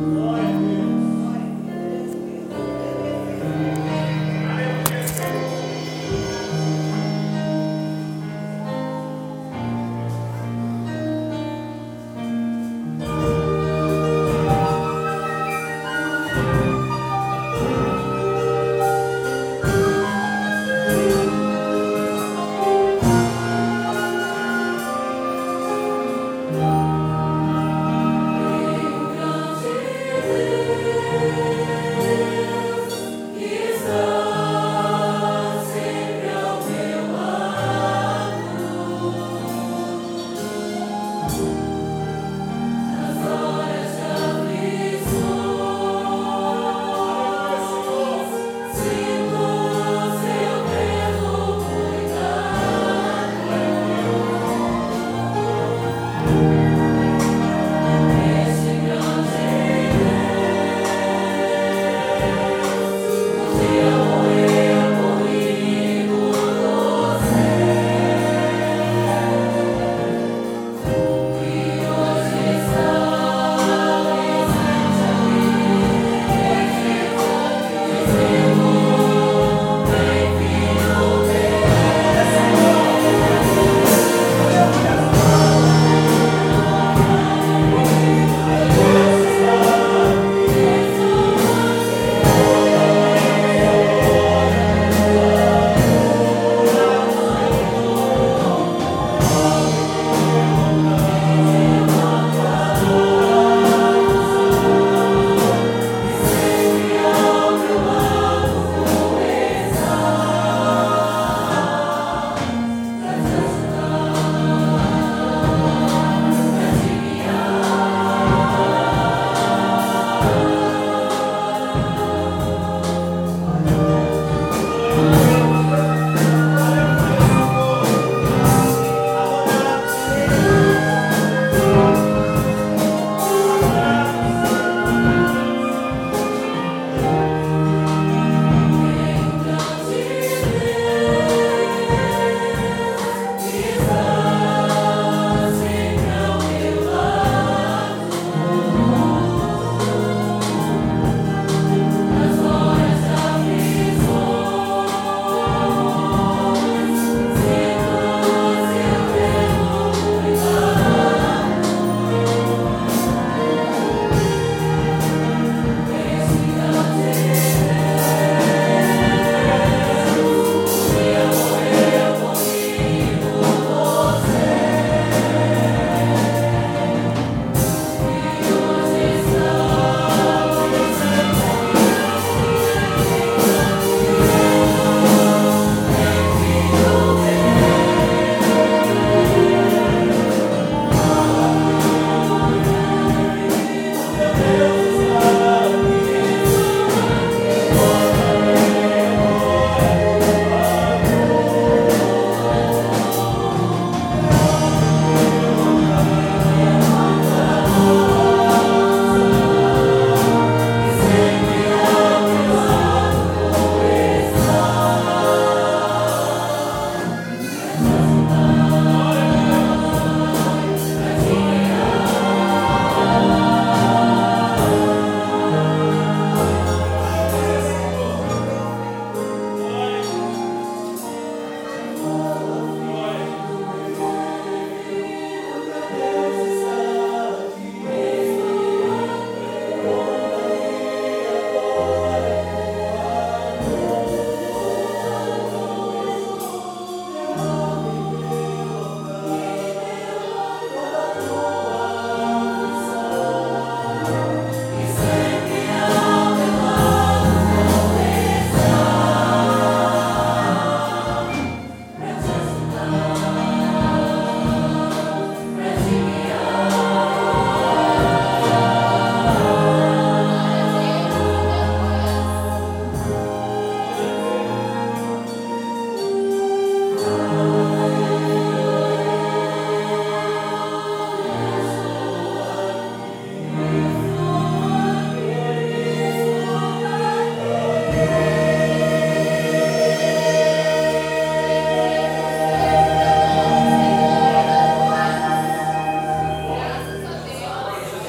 Amen.